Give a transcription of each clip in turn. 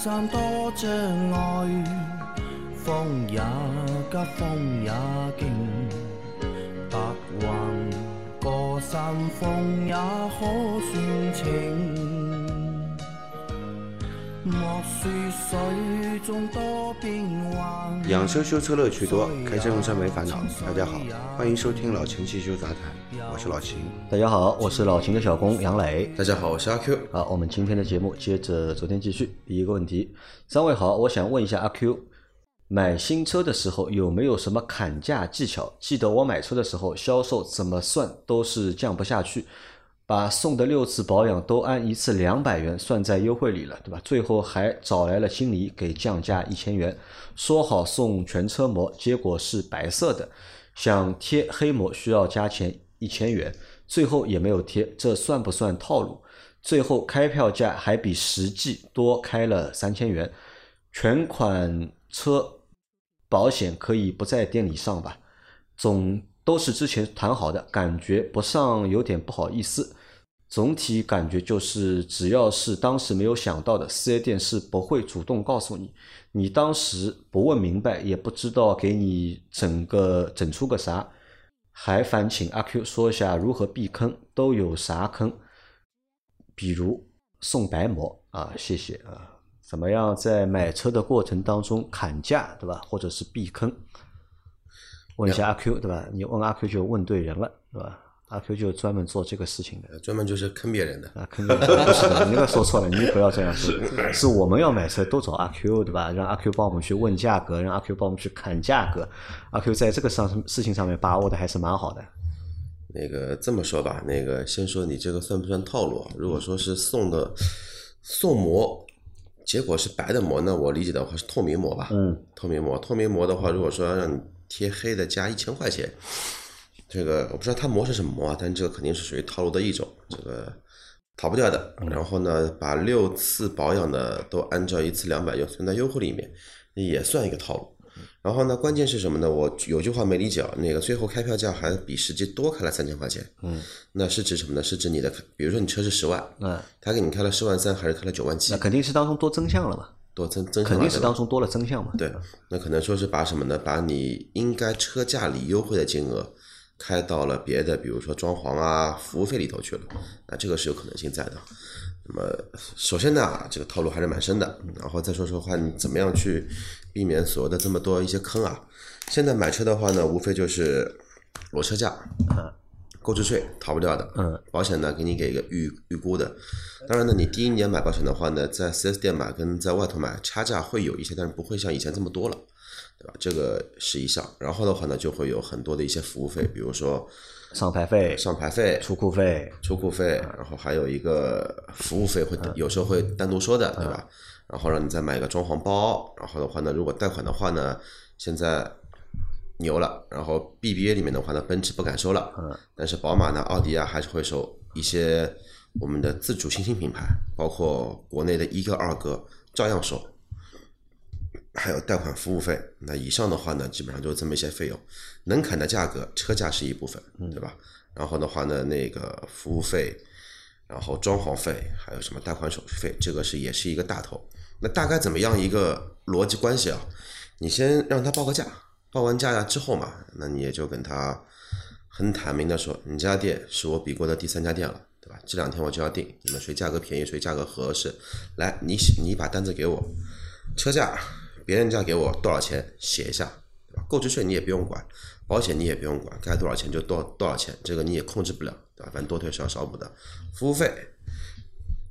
山多障碍，风也急，风也劲，白云过山峰也可算情。莫说水中多变幻，养生修车乐趣多，开车用车没烦恼。大家好，欢迎收听老秦汽修杂谈，是老秦。大家好，我是老秦的小工杨磊。大家好，我是阿 Q。好，我们今天的节目接着昨天继续。第一个问题，三位好，我想问一下阿 Q，买新车的时候有没有什么砍价技巧？记得我买车的时候，销售怎么算都是降不下去，把送的六次保养都按一次两百元算在优惠里了，对吧？最后还找来了经理给降价一千元，说好送全车膜，结果是白色的，想贴黑膜需要加钱一千元，最后也没有贴，这算不算套路？最后开票价还比实际多开了三千元，全款车保险可以不在店里上吧？总都是之前谈好的，感觉不上有点不好意思。总体感觉就是，只要是当时没有想到的，四 S 店是不会主动告诉你，你当时不问明白，也不知道给你整个整出个啥。还烦请阿 Q 说一下如何避坑，都有啥坑？比如送白膜啊，谢谢啊。怎么样在买车的过程当中砍价，对吧？或者是避坑？问一下阿 Q，对吧？你问阿 Q 就问对人了，对吧？阿 Q 就专门做这个事情的。专门就是坑别人的。啊，肯定不是的，你那个说错了，你不要这样说。是我们要买车都找阿 Q，对吧？让阿 Q 帮我们去问价格，让阿 Q 帮我们去砍价格。阿 Q 在这个上事情上面把握的还是蛮好的。那个这么说吧，那个先说你这个算不算套路啊？如果说是送的送膜，结果是白的膜，那我理解的话是透明膜吧？嗯，透明膜，透明膜的话，如果说要让你贴黑的加一千块钱，这个我不知道它磨是什么磨啊，但这个肯定是属于套路的一种，这个逃不掉的。然后呢，把六次保养的都按照一次两百就存在优惠里面，也算一个套路。然后呢，关键是什么呢？我有句话没理解啊，那个最后开票价还比实际多开了三千块钱。嗯，那是指什么呢？是指你的，比如说你车是十万，嗯，他给你开了十万三，还是开了九万七那？肯定是当中多增项了嘛，多增增肯定是当当中多了增项嘛。对，那可能说是把什么呢？把你应该车价里优惠的金额开到了别的，比如说装潢啊、服务费里头去了，那这个是有可能性在的。那么首先呢，这个套路还是蛮深的。然后再说说话，你怎么样去避免所谓的这么多一些坑啊？现在买车的话呢，无非就是裸车价，购置税逃不掉的，嗯，保险呢给你给一个预预估的。当然呢，你第一年买保险的话呢，在 4S 店买跟在外头买差价会有一些，但是不会像以前这么多了。对吧？这个是一项，然后的话呢，就会有很多的一些服务费，比如说上牌费、上牌费、出库费，出库费，然后还有一个服务费会有时候会单独说的，对吧？然后让你再买一个装潢包，然后的话呢，如果贷款的话呢，现在牛了，然后 BBA 里面的话呢，奔驰不敢收了，但是宝马呢、奥迪啊还是会收一些我们的自主新兴品牌，包括国内的一个、二个照样收。还有贷款服务费，那以上的话呢，基本上就是这么一些费用，能砍的价格，车价是一部分，对吧？然后的话呢，那个服务费，然后装潢费，还有什么贷款手续费，这个是也是一个大头。那大概怎么样一个逻辑关系啊？你先让他报个价，报完价之后嘛，那你也就跟他很坦明的说，你家店是我比过的第三家店了，对吧？这两天我就要定，你们谁价格便宜，谁价格合适，来，你写你把单子给我，车价。别人家给我多少钱写一下，对吧？购置税你也不用管，保险你也不用管，该多少钱就多多少钱，这个你也控制不了，对吧？反正多退少少补的。服务费，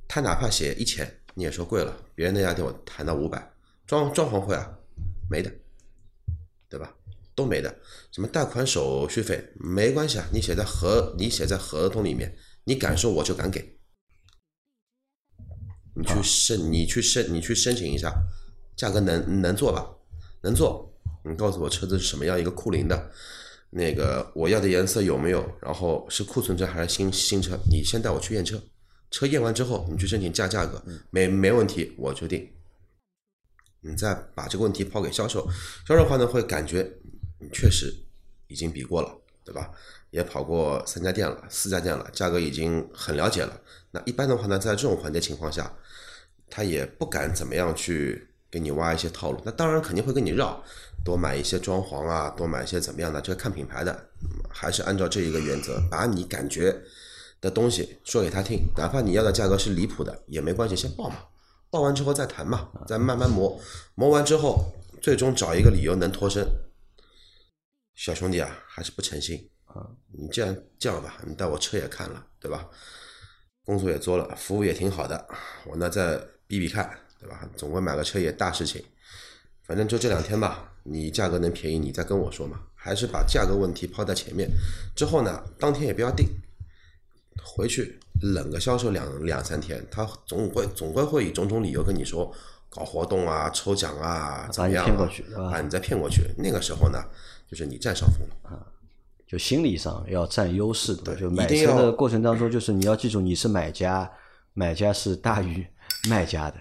他哪怕写一千，你也说贵了，别人那家店我谈到五百，装装潢费啊，没的，对吧？都没的。什么贷款手续费没关系啊，你写在合你写在合同里面，你敢说我就敢给，你去申你去申你去申请一下。价格能能做吧？能做。你告诉我车子是什么样一个库龄的，那个我要的颜色有没有？然后是库存车还是新新车？你先带我去验车，车验完之后，你去申请价价格，没没问题，我决定。你再把这个问题抛给销售，销售的话呢会感觉你确实已经比过了，对吧？也跑过三家店了，四家店了，价格已经很了解了。那一般的话呢，在这种环节情况下，他也不敢怎么样去给你挖一些套路。那当然肯定会跟你绕，多买一些装潢啊，多买一些怎么样的，这个看品牌的，还是按照这一个原则，把你感觉的东西说给他听，哪怕你要的价格是离谱的也没关系，先报嘛，报完之后再谈嘛，再慢慢磨，磨完之后，最终找一个理由能脱身。小兄弟啊，还是不诚心啊！你既然这样吧，你带我车也看了，对吧？工作也做了，服务也挺好的，我呢再比比看，对吧？总归买个车也大事情，反正就这两天吧，你价格能便宜，你再跟我说嘛。还是把价格问题抛在前面，之后呢，当天也不要定，回去冷个销售两两三天，他总归总归会以种种理由跟你说搞活动啊、抽奖啊，怎么样、啊？骗过去对吧把你再骗过去，那个时候呢，就是你占上风了啊。就心理上要占优势，对吧？对就买车的过程当中，就是你要记住你是买家，买家是大于 卖家的，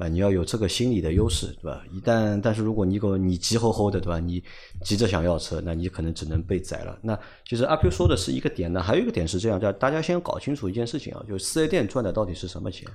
对吧？你要有这个心理的优势，对吧？一旦但是如果你给我你急吼吼的，对吧？你急着想要车，那你可能只能被宰了。那其实阿 Q 说的是一个点呢，还有一个点是这样，叫大家先搞清楚一件事情啊，就是四 S 店赚的到底是什么钱？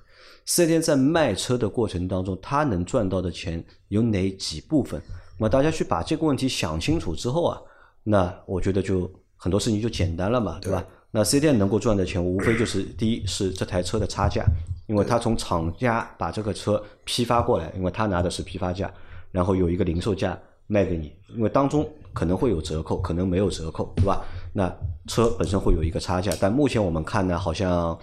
四 S 店在卖车的过程当中，他能赚到的钱有哪几部分？那么大家去把这个问题想清楚之后啊，那我觉得就很多事情就简单了嘛，对吧？那 4S 店能够赚的钱，无非就是第一是这台车的差价，因为他从厂家把这个车批发过来，因为他拿的是批发价，然后有一个零售价卖给你，因为当中可能会有折扣，可能没有折扣，对吧？那车本身会有一个差价，但目前我们看呢，好像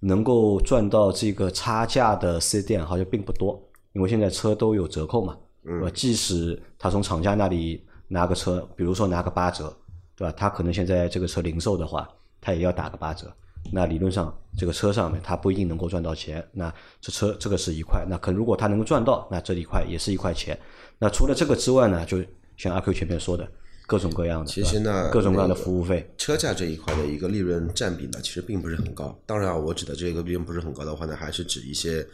能够赚到这个差价的四 S 店好像并不多，因为现在车都有折扣嘛，对吧？即使他从厂家那里拿个车，比如说拿个八折，对吧？他可能现在这个车零售的话，他也要打个八折。那理论上，这个车上面他不一定能够赚到钱。那这车这个是一块，那可如果他能够赚到，那这一块也是一块钱。那除了这个之外呢，就像阿 Q 前面说的，各种各样的，其实呢，各种各样的服务费，车价这一块的一个利润占比呢，其实并不是很高。当然啊，我指的这个利润不是很高的话呢，还是指一些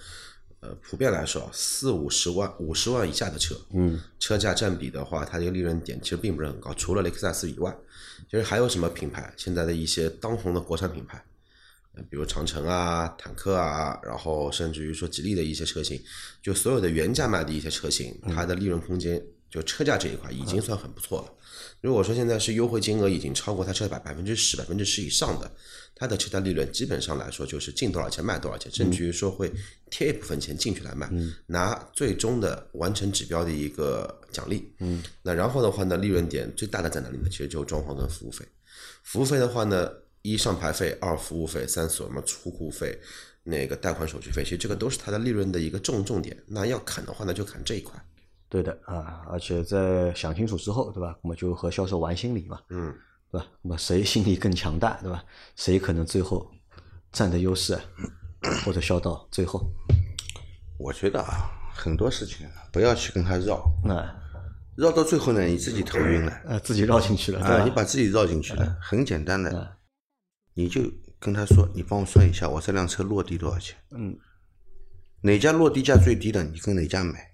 呃普遍来说啊四五十万、五十万以下的车，嗯，车价占比的话，它这个利润点其实并不是很高。除了雷克萨斯以外，其实还有什么品牌？现在的一些当红的国产品牌，呃比如长城啊、坦克啊，然后甚至于说吉利的一些车型，就所有的原价卖的一些车型，它的利润空间就车价这一块已经算很不错了。如果说现在是优惠金额已经超过它车百百分之十、百分之十以上的，它的车价利润基本上来说就是进多少钱卖多少钱，甚至于说会贴一部分钱进去来卖，拿最终的完成指标的一个奖励。嗯，那然后的话呢，利润点最大的在哪里呢？其实就是装潢跟服务费。服务费的话呢，一上牌费，二服务费，三什么出库费，那个贷款手续费，其实这个都是它的利润的一个重重点。那要砍的话呢，就砍这一块。对的啊，而且在想清楚之后，对吧？我们就和销售玩心理嘛，嗯，对吧？那么谁心理更强大，对吧？谁可能最后占的优势啊，或者销到最后，我觉得啊，很多事情啊不要去跟他绕，那绕到最后呢，你自己头晕了呃自己绕进去了，对啊，你把自己绕进去了，很简单的，你就跟他说，你帮我算一下，我这辆车落地多少钱？嗯，哪家落地价最低的，你跟哪家买？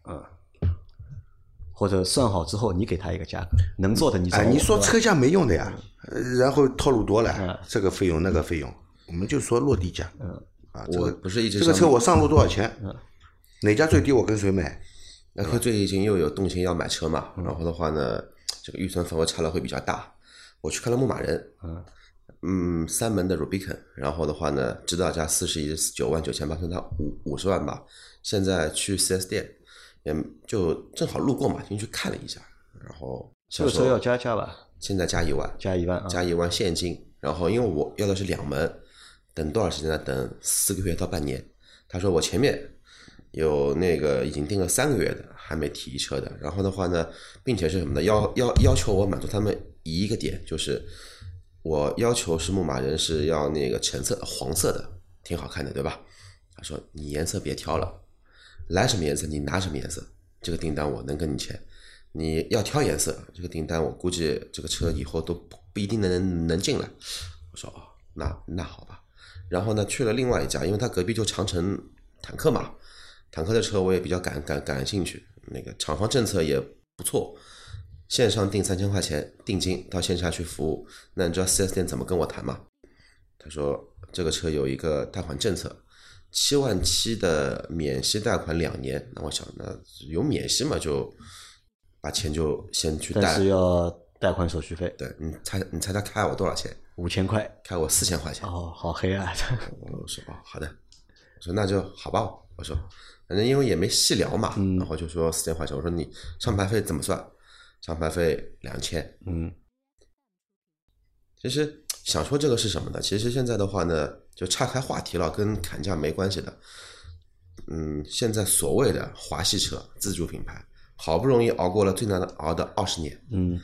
或者算好之后，你给他一个价格，能做的你哎，你说车价没用的呀，呃然后套路多嗯了，这个费用那个费用，我们就说落地价。嗯，啊，这我个不是一直这个车我上路多少钱？嗯哪家最低我跟谁买？那他最近又有动心要买车嘛，然后的话呢，这个预算范围差了会比较大。我去看了牧马人，嗯三门的 Rubicon，然后的话呢，指导价四十九万九千八，算它五五十万吧。现在去 4S 店，也就正好路过嘛，进去看了一下，然后这个车要加价吧？现在加一万，加一万啊，加一万现金，然后因为我要的是两门，等多少时间呢？等四个月到半年。他说我前面有那个已经订了三个月的，还没提车的。然后的话呢，并且是什么呢？要要要求我满足他们一个点，就是我要求是牧马人是要那个橙色、黄色的，挺好看的，对吧？他说你颜色别挑了，来什么颜色你拿什么颜色，这个订单我能跟你签。你要挑颜色，这个订单我估计这个车以后都不不一定能能进来。我说哦，那那好吧。然后呢，去了另外一家，因为他隔壁就长城坦克嘛，坦克的车我也比较感感感兴趣，那个厂方政策也不错，线上订三千块钱定金，到线下去服务。那你知道 4S 店怎么跟我谈吗？他说这个车有一个贷款政策，七万七的免息贷款两年，那我想那有免息嘛，就把钱就先去贷但是。要贷款手续费对你猜你猜他开我多少钱？五千块。开我四千块钱。哦，好黑啊！我说哦，好的，我说那就好吧，我说反正因为也没细聊嘛，嗯然后就说四千块钱，我说你上牌费怎么算？上牌费两千。嗯其实想说这个是什么呢？其实现在的话呢，就岔开话题了，跟砍价没关系的。嗯，现在所谓的华系车自主品牌，好不容易熬过了最难的熬的二十年，嗯，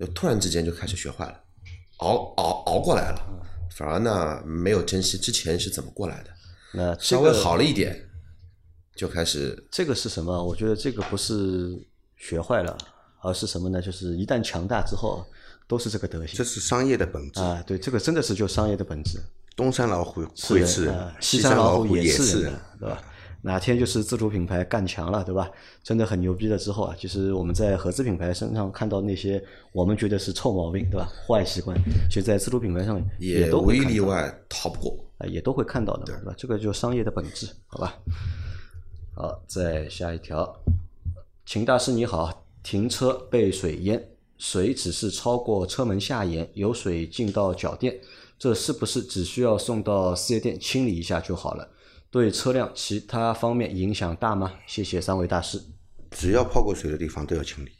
呃突然之间就开始学坏了，熬熬熬过来了，反而呢没有珍惜之前是怎么过来的，那这稍微好了一点，就开始这个是什么？我觉得这个不是学坏了，而是什么呢？就是一旦强大之后，都是这个德行这是商业的本质。啊。对，这个真的是就商业的本质。东山老虎是人会吃呃人，西山老虎也是人对吧？哪天就是自主品牌干强了，对吧？真的很牛逼了之后啊，其实我们在合资品牌身上看到那些我们觉得是臭毛病，对吧？坏习惯，其实在自主品牌上也都无一例外逃不过。啊，也都会看到的，对吧？这个就是商业的本质，好吧？好，再下一条，秦大师你好，停车被水淹，水只是超过车门下沿，有水进到脚垫，这是不是只需要送到四 S 店清理一下就好了？对车辆其他方面影响大吗？谢谢三位大师。只要泡过水的地方都要清理。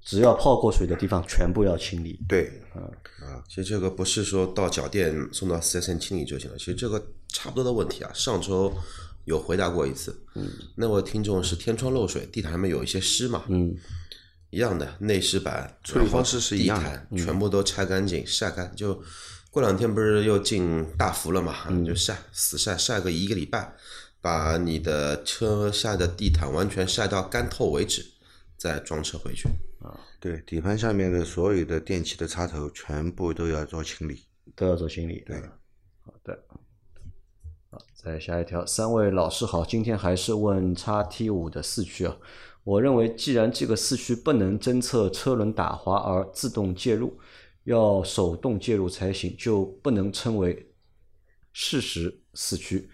只要泡过水的地方全部要清理。对，啊其实这个不是说到脚垫送到四 S 店清理就行了，其实这个差不多的问题啊，上周有回答过一次。嗯，那位听众是天窗漏水，地毯上面有一些湿嘛，嗯，一样的内饰板处理方式是一样的全部都拆干净、晒干，就过两天不是又进大伏了嘛，嗯就晒死晒晒个一个礼拜，把你的车下的地毯完全晒到干透为止，再装车回去。啊对，底盘下面的所有的电器的插头全部都要做清理。都要做清理。对，再下一条，三位老师好，今天还是问叉 T 五的四驱啊。我认为，既然这个四驱不能侦测车轮打滑而自动介入，要手动介入才行，就不能称为适时四驱，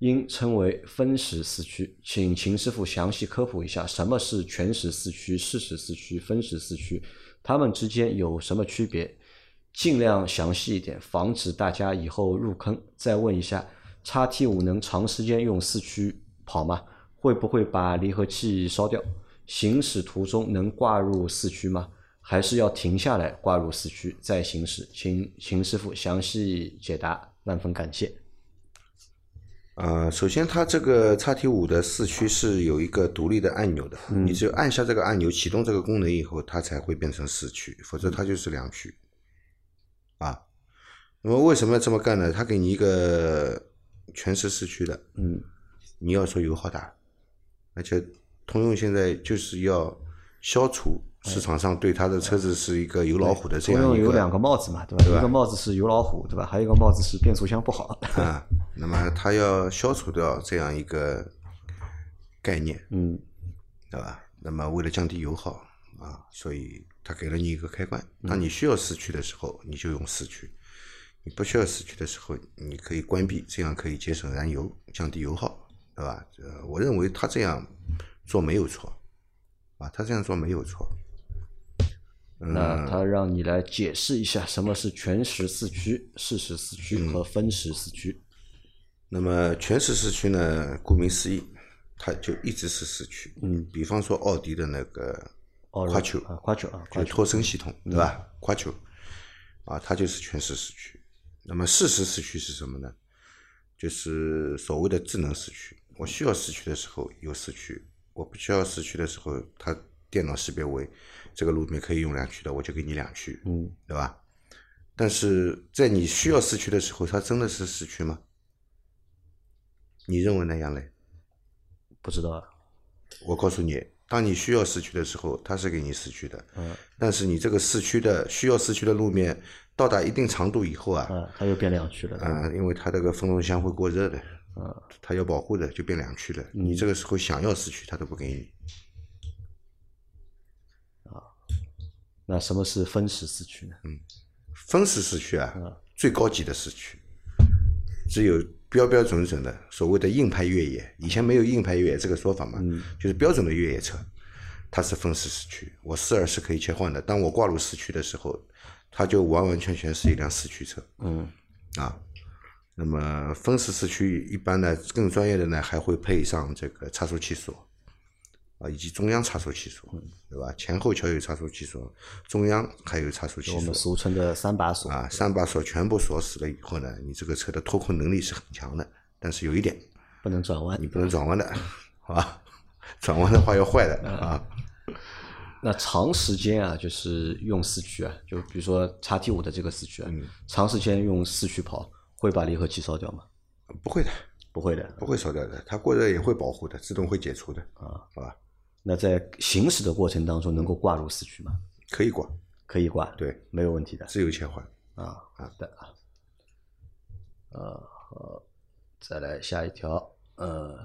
应称为分时四驱。请秦师傅详细科普一下，什么是全时四驱、适时四驱、分时四驱，它们之间有什么区别？尽量详细一点，防止大家以后入坑。再问一下，叉 T 五能长时间用四驱跑吗？会不会把离合器烧掉？行驶途中能挂入四驱吗？还是要停下来挂入四驱再行驶？请秦师傅详细解答，万分感谢。呃，首先它这个叉 T 五的四驱是有一个独立的按钮的，你只有按下这个按钮启动这个功能以后，它才会变成四驱，否则它就是两驱。啊，那么为什么要这么干呢？它给你一个全时四驱的，嗯，你要说油耗大，而且通用现在就是要消除市场上对它的车子是一个油老虎的这样一个通用有两个帽子嘛，对吧？一个帽子是油老虎，对吧？还有一个帽子是变速箱不好。啊，那么它要消除掉这样一个概念，嗯，对吧？那么为了降低油耗啊，所以它给了你一个开关，当你需要四驱的时候，你就用四驱；你不需要四驱的时候，你可以关闭，这样可以节省燃油，降低油耗，对吧？呃，我认为他这样做没有错，啊，他这样做没有错。那他让你来解释一下什么是全时四驱、适时四驱和分时四驱。那么全时四驱呢，顾名思义，它就一直是四驱。嗯，比方说奥迪的那个哦夸球啊，夸球啊。就托森系统，对吧？夸球啊，它就是全时四驱。那么适时四驱是什么呢？就是所谓的智能四驱。我需要四驱的时候有四驱，我不需要四驱的时候，它电脑识别为这个路面可以用两驱的，我就给你两驱，嗯，对吧？但是在你需要四驱的时候，它真的是四驱吗？你认为呢，杨磊？不知道啊。我告诉你，当你需要四驱的时候，它是给你四驱的。嗯。但是你这个四驱的需要四驱的路面到达一定长度以后啊，啊，它又变两驱了。啊、因为它这个分动箱会过热的，啊，它要保护的就变两驱了。嗯你这个时候想要四驱，它都不给你。啊那什么是分时四驱呢？嗯分时四驱啊，嗯最高级的四驱，只有标标准准的所谓的硬派越野，以前没有硬派越野这个说法嘛，就是标准的越野车，它是分时四驱，我四二是可以切换的。当我挂入四驱的时候，它就完完全全是一辆四驱车。嗯，啊，那么分时四驱一般呢，更专业的呢还会配上这个差速器锁，啊，以及中央差速器锁，对吧？前后桥有差速器锁，中央还有差速器锁我们。俗称的三把锁。啊，三把锁全部锁死了以后呢，你这个车的脱困能力是很强的，但是有一点，不能转弯你。不能转弯的，好吧？转弯的话要坏的啊。那长时间啊，就是用四驱啊，就比如说叉 T 五的这个四驱啊，嗯长时间用四驱跑，会把离合器烧掉吗？不会的，不会的。不会烧掉的，它过热也会保护的，自动会解除的啊，好吧？那在行驶的过程当中，能够挂入四驱吗？可以挂，可以挂，对，没有问题的。自由切换。啊，好的啊，呃，好，再来下一条，呃，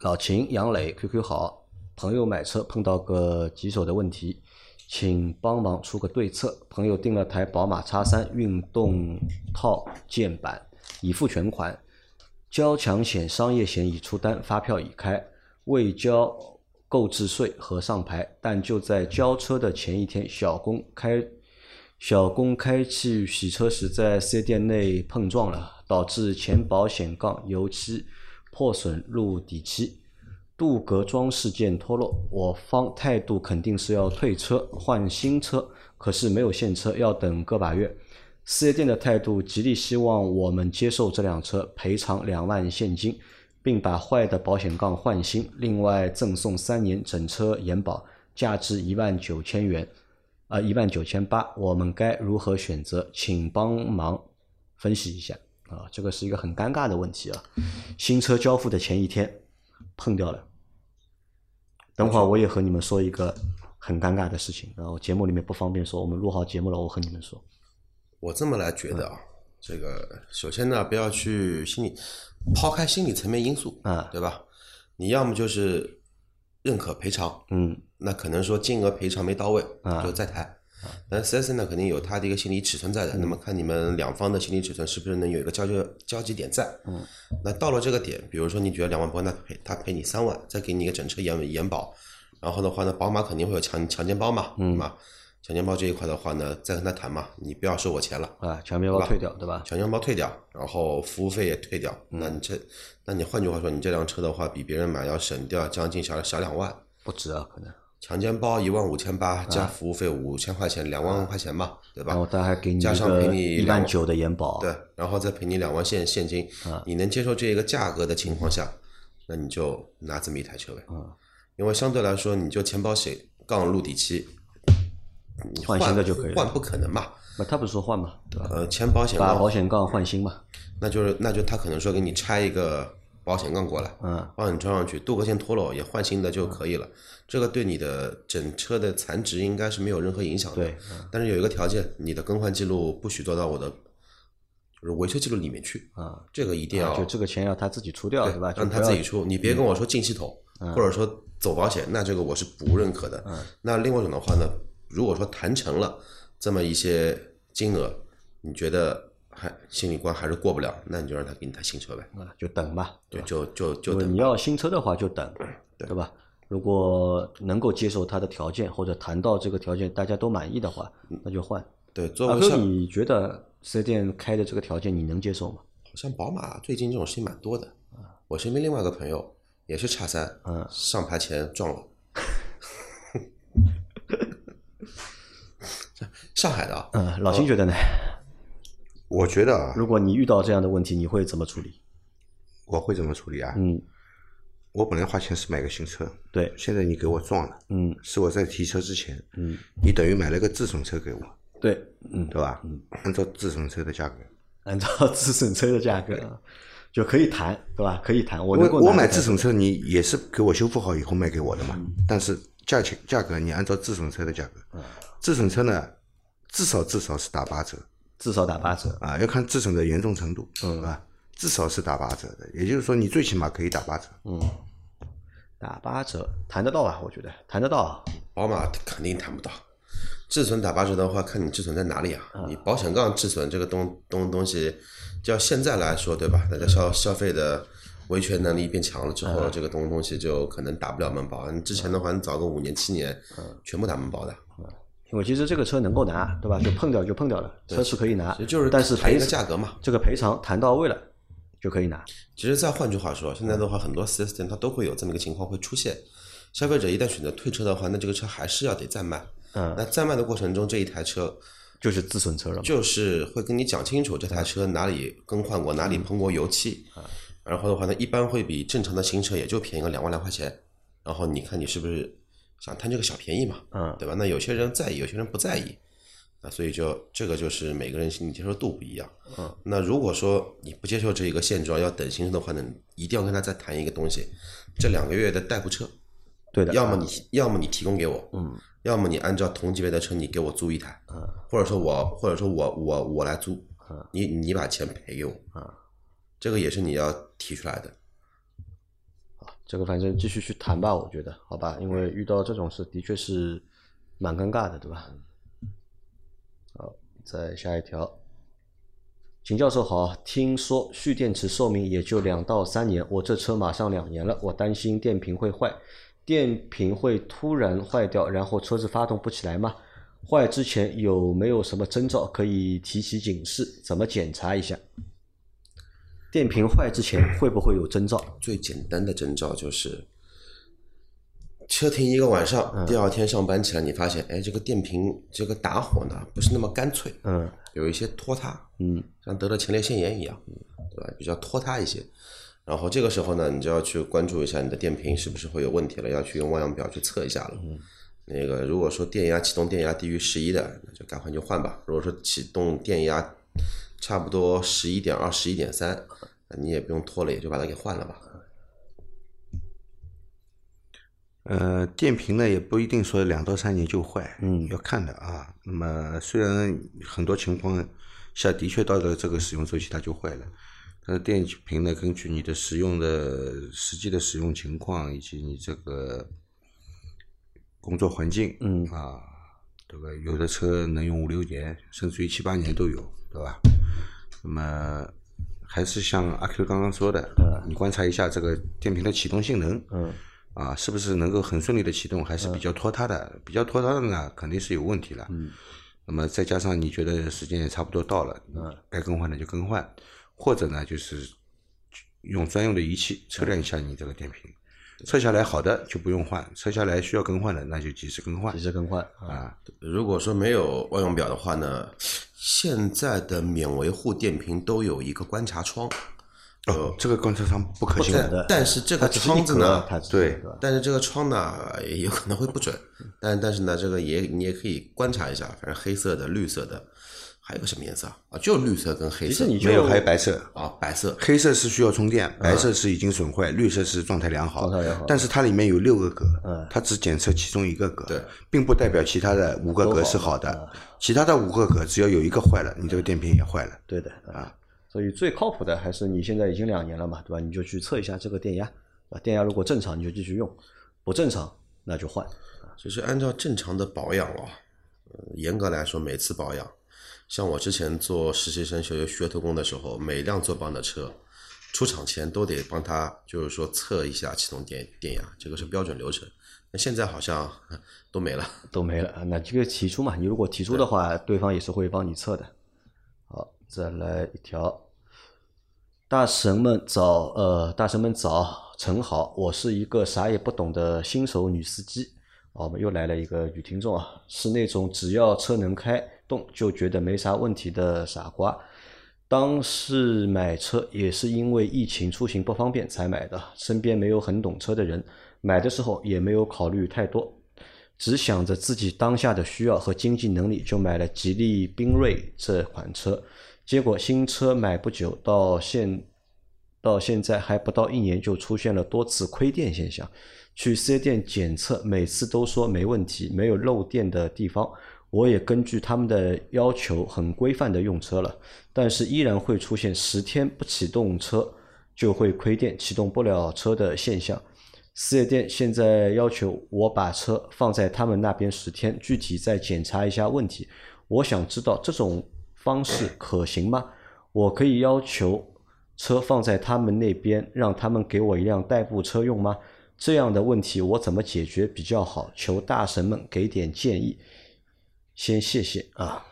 老秦、杨磊，QQ 好，朋友买车碰到个棘手的问题，请帮忙出个对策。朋友订了台宝马叉三运动套件版，已付全款，交强险、商业险已出单，发票已开，未交购置税和上牌，但就在交车的前一天，小工开小工开去洗车时，在四 S 店内碰撞了，导致前保险杠油漆破损入底漆，镀铬装饰件脱落。我方态度肯定是要退车换新车，可是没有现车，要等个把月。四 S 店的态度极力希望我们接受这辆车，赔偿两万现金，并把坏的保险杠换新，另外赠送三年整车延保，价值一万九千元。啊，一万九千八，我们该如何选择？请帮忙分析一下啊，这个是一个很尴尬的问题啊。新车交付的前一天碰掉了，等会儿我也和你们说一个很尴尬的事情，然后节目里面不方便说，我们录好节目了，我和你们说。我这么来觉得啊，这个首先呢，不要去心理抛开心理层面因素啊对吧？你要么就是认可赔偿，嗯那可能说金额赔偿没到位，啊就再谈。但四 S 呢，肯定有它的一个心理尺寸在的。那么看你们两方的心理尺寸是不是能有一个交接交集点在？嗯，那到了这个点，比如说你觉得两万不够，那赔他赔你三万，再给你一个整车延延保。然后的话呢，宝马肯定会有强强奸包嘛，嗯嘛，强奸包这一块的话呢，再跟他谈嘛，你不要收我钱了。啊，强奸包退掉，对吧？强奸包退掉，然后服务费也退掉，嗯那你这，那你换句话说，你这辆车的话，比别人买要省掉将近小小两万。不止啊，可能。强奸包一万五千八，加服务费五千块钱，两万块钱嘛，对吧？然后他还给你加上一个赔你两一万九的延保，对，然后再赔你两万现现金，啊。你能接受这一个价格的情况下，那你就拿这么一台车呗。嗯因为相对来说，你就前保险杠路底漆，换新的就可以了。换不可能嘛。那他不是说换嘛，对吧？呃，前保险杠。把保险杠换新嘛，那就是那就他可能说给你拆一个保险杠过来，嗯，帮你装上去，镀铬线脱落也换新的就可以了。这个对你的整车的残值应该是没有任何影响的。对，但是有一个条件，你的更换记录不许做到我的就是维修记录里面去，啊，这个一定要就这个钱要他自己出掉，对吧？让他自己出，你别跟我说进系统，或者说走保险，那这个我是不认可的。那另外一种的话呢，如果说谈成了这么一些金额，你觉得还心理关还是过不了，那你就让他给你台新车呗，啊，就等吧，对，就就就等。你要新车的话就等，对吧？如果能够接受他的条件，或者谈到这个条件大家都满意的话，那就换。对，作阿哥，你觉得四 S 店开的这个条件你能接受吗？好像宝马最近这种事情蛮多的。我身边另外一个朋友也是叉三，嗯上牌前撞了。上海的啊，嗯，老金觉得呢？我觉得啊，如果你遇到这样的问题，你会怎么处理？我会怎么处理啊？嗯，我本来花钱是买个新车，对，现在你给我撞了，嗯。是我在提车之前，嗯，你等于买了个自损车给我，对，嗯，对吧？嗯。按照自损车的价格，按照自损车的价格啊就可以谈，对吧？可以谈，我我买自损车，你也是给我修复好以后卖给我的嘛，嗯。但是价钱价格你按照自损车的价格，嗯。自损车呢至少至少是打八折至少打八折。啊，要看自损的严重程度，嗯吧？至少是打八折的，也就是说你最起码可以打八折。嗯打八折谈得到啊？我觉得谈得到啊。宝马肯定谈不到。自损打八折的话，看你自损在哪里啊？你保险杠自损这个东东东西，就要现在来说，对吧？大家消消费的维权能力变强了之后，这个东东西就可能打不了门保。你之前的话，你早个五年七年，全部打门保的。因为其实这个车能够拿，对吧？就碰掉就碰掉了，车是可以拿就是但是谈一赔个价格嘛。这个赔偿谈到位了就可以拿。其实再换句话说，现在的话，很多 4S 店它都会有这么一个情况会出现。消费者一旦选择退车的话，那这个车还是要得再卖。嗯，那在卖的过程中，这一台车就是自损车了。就是会跟你讲清楚这台车哪里更换过，哪里喷过油漆，然后的话呢，一般会比正常的新车也就便宜个两万来块钱。然后你看你是不是想贪这个小便宜嘛？嗯对吧？那有些人在意，有些人不在意，啊，所以就这个就是每个人心理接受度不一样。嗯，那如果说你不接受这一个现状，要等新生的话呢，一定要跟他再谈一个东西，这两个月的代步车，对的，要么你要么你提供给我，嗯，要么你按照同级别的车你给我租一台，嗯，或者说我或者说我我我来租，嗯，你你把钱赔给我，嗯，这个也是你要提出来的。这个反正继续去谈吧，我觉得，好吧，因为遇到这种事的确是蛮尴尬的，对吧？好，再下一条。秦教授好，听说蓄电池寿命也就两到三年，我这车马上两年了，我担心电瓶会坏，电瓶会突然坏掉，然后车子发动不起来吗？坏之前有没有什么征兆可以提起警示？怎么检查一下？电瓶坏之前会不会有征兆？最简单的征兆就是，车停一个晚上，第二天上班起来，你发现，哎，这个电瓶这个打火呢不是那么干脆，嗯有一些拖沓，嗯像得了前列腺炎一样，对吧？比较拖沓一些。然后这个时候呢，你就要去关注一下你的电瓶是不是会有问题了，要去用万用表去测一下了。那个如果说电压启动电压低于十一的，那就赶快就换吧。如果说启动电压差不多十一点二、十一点三，你也不用拖了，也就把它给换了吧。呃，电瓶呢也不一定说两到三年就坏，嗯要看的啊。那么虽然很多情况下的确到了这个使用周期它就坏了，但是电瓶呢根据你的使用的实际的使用情况以及你这个工作环境，嗯啊，有的车能用五六年，甚至于七八年都有，对吧？那么还是像阿 Q 刚刚说的，你观察一下这个电瓶的启动性能，嗯啊，是不是能够很顺利的启动，还是比较拖沓的？比较拖沓的呢，肯定是有问题了。嗯，那么再加上你觉得时间也差不多到了，嗯，该更换的就更换，或者呢就是用专用的仪器测量一下你这个电瓶，测下来好的就不用换，测下来需要更换的那就及时更换。及时更换。啊。啊。如果说没有万用表的话呢，现在的免维护电瓶都有一个观察窗，哦，这个观察窗不可信。但但是这个窗子呢，，它对但是这个窗呢 也有可能会不准，但但是呢，这个也你也可以观察一下，反正黑色的、绿色的，还有个什么颜色啊？啊，就绿色跟黑色。其实你就没有，还有白色。啊，白色。黑色是需要充电，白色是已经损坏，绿色是状态良好。状态良好但是它里面有六个格，嗯它只检测其中一个格，对，并不代表其他的五个格是好的。其他的五个格只要有一个坏了，你这个电瓶也坏了。对的啊。所以最靠谱的还是你现在已经两年了嘛，对吧？你就去测一下这个电压，啊，电压如果正常你就继续用，不正常那就换。就是按照正常的保养哦，呃严格来说，每次保养，像我之前做实习生学学徒工的时候，每辆做帮的车，出厂前都得帮他，就是说测一下启动电电压，这个是标准流程。那现在好像 都没了。都没了，那这个提出嘛，你如果提出的话，对方也是会帮你测的。好，再来一条，大神们早，呃，大神们早，晨好，我是一个啥也不懂的新手女司机。啊我们又来了一个女听众啊，是那种只要车能开动就觉得没啥问题的傻瓜。当时买车也是因为疫情出行不方便才买的，身边没有很懂车的人，买的时候也没有考虑太多，只想着自己当下的需要和经济能力，就买了吉利缤瑞这款车。结果新车买不久，到现到现在还不到一年，就出现了多次亏电现象。去四 S 店检测，每次都说没问题，没有漏电的地方。我也根据他们的要求很规范的用车了，但是依然会出现十天不启动车就会亏电、启动不了车的现象。四 S 店现在要求我把车放在他们那边十天，具体再检查一下问题。我想知道这种方式可行吗？我可以要求车放在他们那边，让他们给我一辆代步车用吗？这样的问题我怎么解决比较好？求大神们给点建议。先谢谢啊，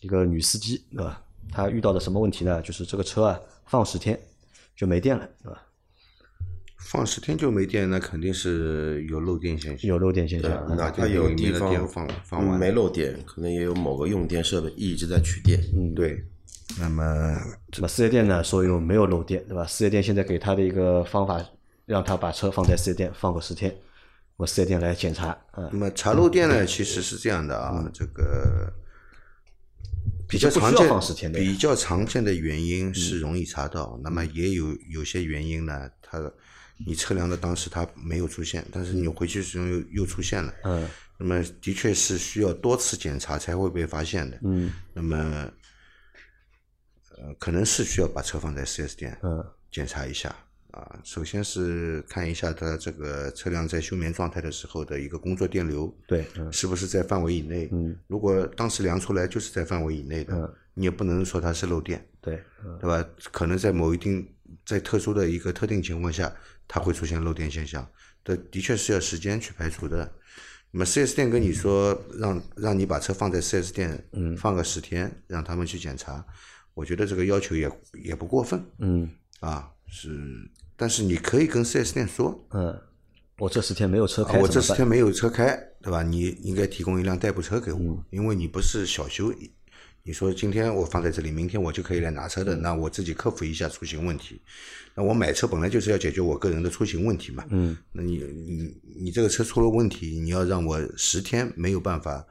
一个女司机对吧？她遇到的什么问题呢？就是这个车啊，放十天就没电了，对吧？放十天就没电，那肯定是有漏电现象。有漏电现象，啊哪怕有地方放放嗯完没漏电，可能也有某个用电设备一直在取电。嗯，对，那么那么四 S 店呢，说有没有漏电，对吧？四 S 店现在给他的一个方法，让他把车放在四 S 店放个十天，我四 S 店来检查，啊那，么查漏电呢，其实是这样的啊，这个比较常见放10天的呀。嗯比较常见的原因是容易查到，那么也有有些原因呢，它你测量的当时它没有出现，但是你回去时候又又出现了，嗯，那么的确是需要多次检查才会被发现的，嗯，那么呃可能是需要把车放在 4S 店，嗯，检查一下啊。首先是看一下它这个车辆在休眠状态的时候的一个工作电流，对，嗯是不是在范围以内？嗯，如果当时量出来就是在范围以内的，嗯你也不能说它是漏电，对，嗯对吧？可能在某一定在特殊的一个特定情况下，它会出现漏电现象，这的确是要时间去排除的。那么四 S 店跟你说让让你把车放在四 S 店，嗯，放个十天，让他们去检查，我觉得这个要求也也不过分嗯啊，是，但是你可以跟 4S 店说，嗯，我这十天没有车啊，开，我这十天没有车开，对吧？你应该提供一辆代步车给我，嗯因为你不是小修。你说今天我放在这里，明天我就可以来拿车的，嗯那我自己克服一下出行问题。那我买车本来就是要解决我个人的出行问题嘛。嗯，那你你你这个车出了问题，你要让我十天没有办法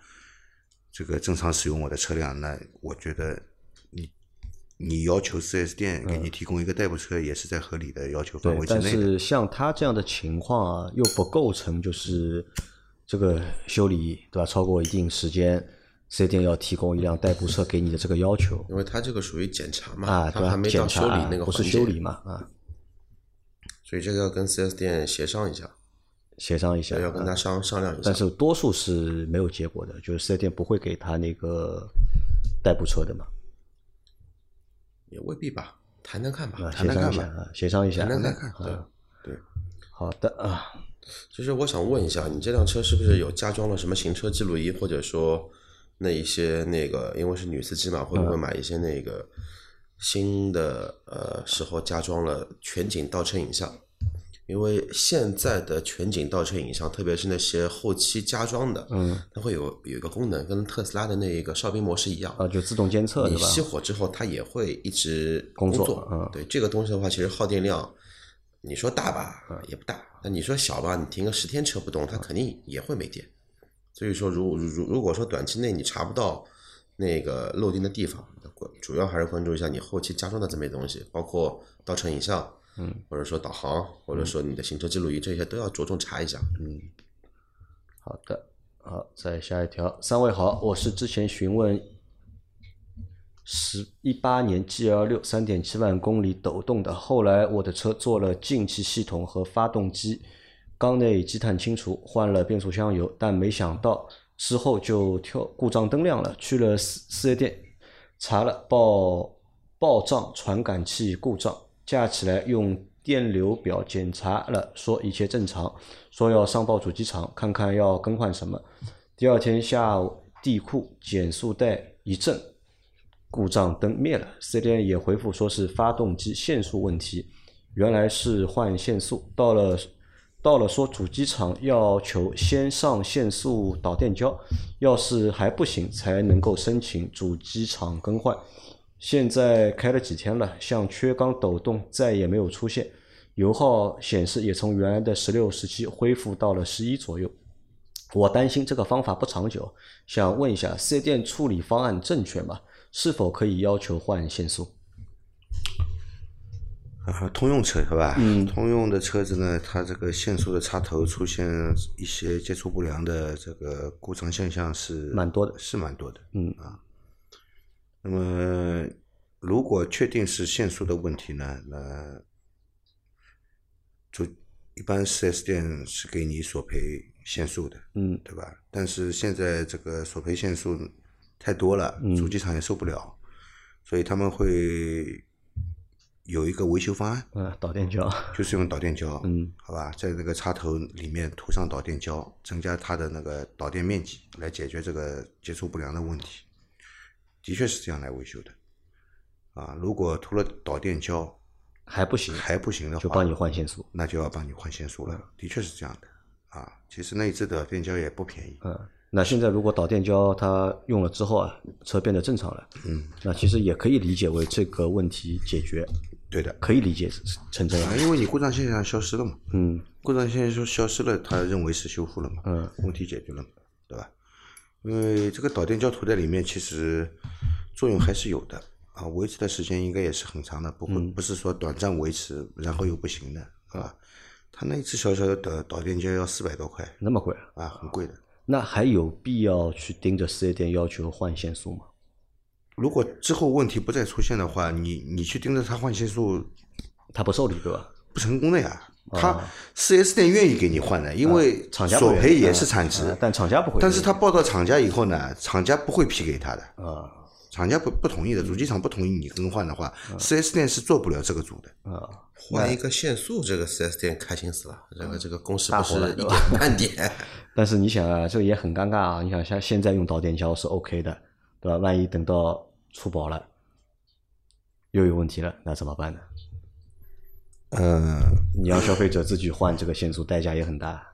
这个正常使用我的车辆，那我觉得你你要求 4S 店给你提供一个代步车，也是在合理的要求范围之内但。是像他这样的情况啊，又不构成就是这个修理对吧？超过一定时间，四 S 店要提供一辆代步车给你的这个要求因为他这个属于检查嘛，啊，对吧？它还没检查到修理那个不是，修理嘛啊，所以这个要跟 4S 店协商一下，协商一下，要跟他啊商商量一下。但是多数是没有结果的，就是四 S 店不会给他那个代步车的嘛，也未必吧，谈谈看吧啊，，谈谈看吧，协商一下谈谈看。对啊对，好的啊，就是我想问一下，你这辆车是不是有加装了什么行车记录仪，或者说那一些那个，因为是女司机嘛，会不会嗯买一些那个新的呃时候加装了全景倒车影像？因为现在的全景倒车影像，特别是那些后期加装的，嗯，它会有有一个功能，跟特斯拉的那个哨兵模式一样，啊，就自动监测？你熄火之后，它也会一直工作作。嗯对这个东西的话，其实耗电量，你说大吧，嗯也不大；那你说小吧，你停个十天车不动，它肯定也会没电。所以说，如如如果说短期内你查不到那个漏电的地方，那关主要还是关注一下你后期加装的这么些东西，包括倒车影像，嗯，或者说导航，或者说你的行车记录仪，这些都要着重查一下。嗯好的，好，再下一条。三位好，我是之前询问十一八年 G L 六三点七万公里抖动的，后来我的车做了进气系统和发动机缸内积碳清除，换了变速箱油，但没想到之后就跳故障灯亮了，去了四四 S 店查了报报障传感器故障，架起来用电流表检查了，说一切正常，说要上报主机厂看看要更换什么。第二天下午，地库减速带一震，故障灯灭了。四 S 店也回复说是发动机限速问题，原来是换限速。到了到了说主机厂要求先上限速导电胶，要是还不行才能够申请主机厂更换。现在开了几天了，像缺缸抖动再也没有出现，油耗显示也从原来的十六、十七恢复到了十一左右。我担心这个方法不长久，想问一下，四 S 店处理方案正确吗？是否可以要求换限速？啊，通用车是吧？嗯通用的车子呢，它这个限速的插头出现一些接触不良的这个故障现象是蛮多的是蛮多的。嗯啊，那么如果确定是限速的问题呢，那就一般 4S 店是给你索赔限速的，嗯，对吧？但是现在这个索赔限速太多了，嗯主机厂也受不了，所以他们会有一个维修方案，嗯，导电胶，就是用导电胶，嗯，好吧，在那个插头里面涂上导电胶，增加它的那个导电面积，来解决这个接触不良的问题。的确是这样来维修的，啊，如果涂了导电胶还不行，还不行的话，就帮你换线束。那就要帮你换线束了。的确是这样的啊。其实那一支导电胶也不便宜，嗯，那现在如果导电胶它用了之后啊，车变得正常了，嗯，那其实也可以理解为这个问题解决，对的。可以理解成这样啊，。因为你故障现象消失了嘛，嗯故障现象消失了，他认为是修复了嘛，嗯，问题解决了？因为这个导电胶涂在里面，其实作用还是有的啊，维持的时间应该也是很长的，不会、不是说短暂维持然后又不行的啊。他那一次小小的导导电胶要四百多块那么贵，啊，很贵的。那还有必要去盯着四 S 店要求换线速吗？如果之后问题不再出现的话，你你去盯着他换线速他不受理对吧？不成功的呀。他四 S 店愿意给你换的，因为索赔也嗯是产值嗯，但厂家不会但是他报到厂家以后呢，厂家不会批给他的，啊厂家不不同意的，主机厂不同意你更换的话，嗯四 S 店是做不了这个主的。啊，换一个限速，这个四 S 店开心死了，这个这个公式大不是一点半点。但是你想啊，这个也很尴尬啊。你想像现在用导电胶是 OK 的，对吧？万一等到出保了，又有问题了，那怎么办呢？嗯，你让消费者自己换这个限速，代价也很大。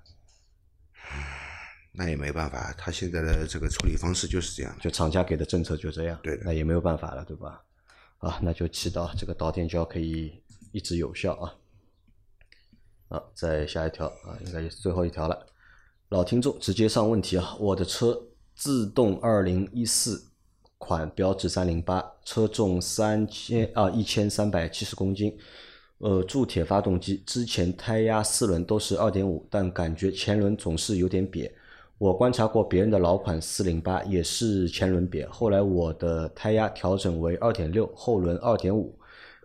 那也没办法，他现在的这个处理方式就是这样。就厂家给的政策就这样，对那也没有办法了，对吧？啊，那就祈祷这个导电胶可以一直有效啊。啊，再下一条啊，应该也是最后一条了。老听众直接上问题啊，我的车自动二零一四款标致三零八，车重三千啊一千三百七十公斤，呃，铸铁发动机，之前胎压四轮都是二点五，但感觉前轮总是有点瘪。我观察过别人的老款四零八也是前轮瘪，后来我的胎压调整为二点六，后轮二点五，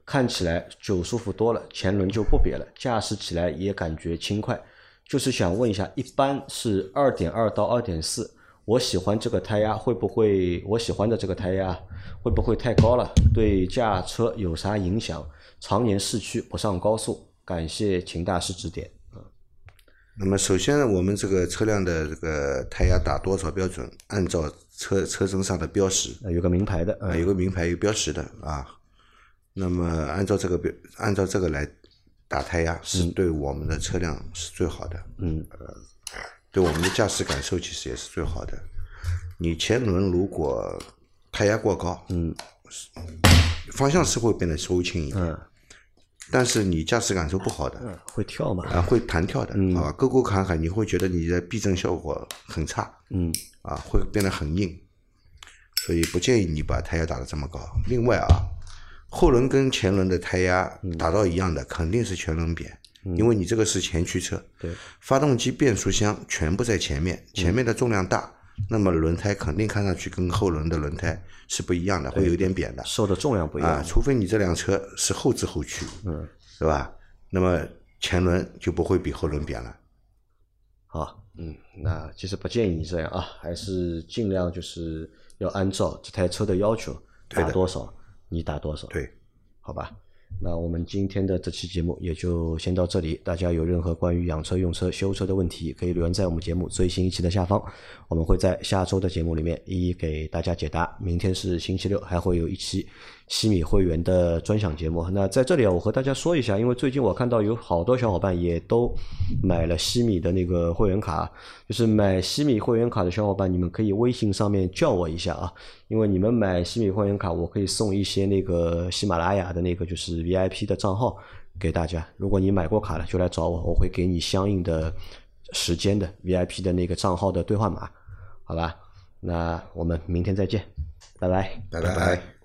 看起来就舒服多了，前轮就不瘪了，驾驶起来也感觉轻快。就是想问一下，一般是二点二到二点四，我喜欢这个胎压会不会？我喜欢的这个胎压会不会太高了？对驾车有啥影响？常年市区不上高速，感谢秦大师指点。那么首先呢，我们这个车辆的这个胎压打多少标准，按照车车身上的标识，呃，有个名牌的，有个名牌有标识的啊。那么按照这个标，按照这个来打胎压，是对我们的车辆是最好的，呃嗯对我们的驾驶感受其实也是最好的。你前轮如果胎压过高，嗯方向是会变得稍微轻一点，嗯但是你驾驶感受不好的，嗯，会跳嘛？啊，会弹跳的，啊，沟沟坎坎，你会觉得你的避震效果很差，嗯啊，会变得很硬，所以不建议你把胎压打得这么高。另外啊，后轮跟前轮的胎压打到一样的，肯定是全轮扁，因为你这个是前驱车，对，发动机、变速箱全部在前面，前面的重量大，那么轮胎肯定看上去跟后轮的轮胎是不一样的，会有点扁的。受的重量不一样。啊，除非你这辆车是后置后驱，嗯，是吧？那么前轮就不会比后轮扁了。好，嗯，那其实不建议你这样啊，还是尽量就是要按照这台车的要求，对打多少你打多少，对，好吧？那我们今天的这期节目也就先到这里。大家有任何关于养车、用车、修车的问题，可以留言在我们节目最新一期的下方，我们会在下周的节目里面一一给大家解答。明天是星期六，还会有一期西米会员的专享节目。那在这里啊，我和大家说一下，因为最近我看到有好多小伙伴也都买了西米的那个会员卡，就是买西米会员卡的小伙伴，你们可以微信上面叫我一下啊，因为你们买西米会员卡，我可以送一些那个喜马拉雅的那个就是 VIP 的账号给大家。如果你买过卡了，就来找我，我会给你相应的时间的 VIP 的那个账号的兑换码，好吧？那我们明天再见，拜拜。拜拜拜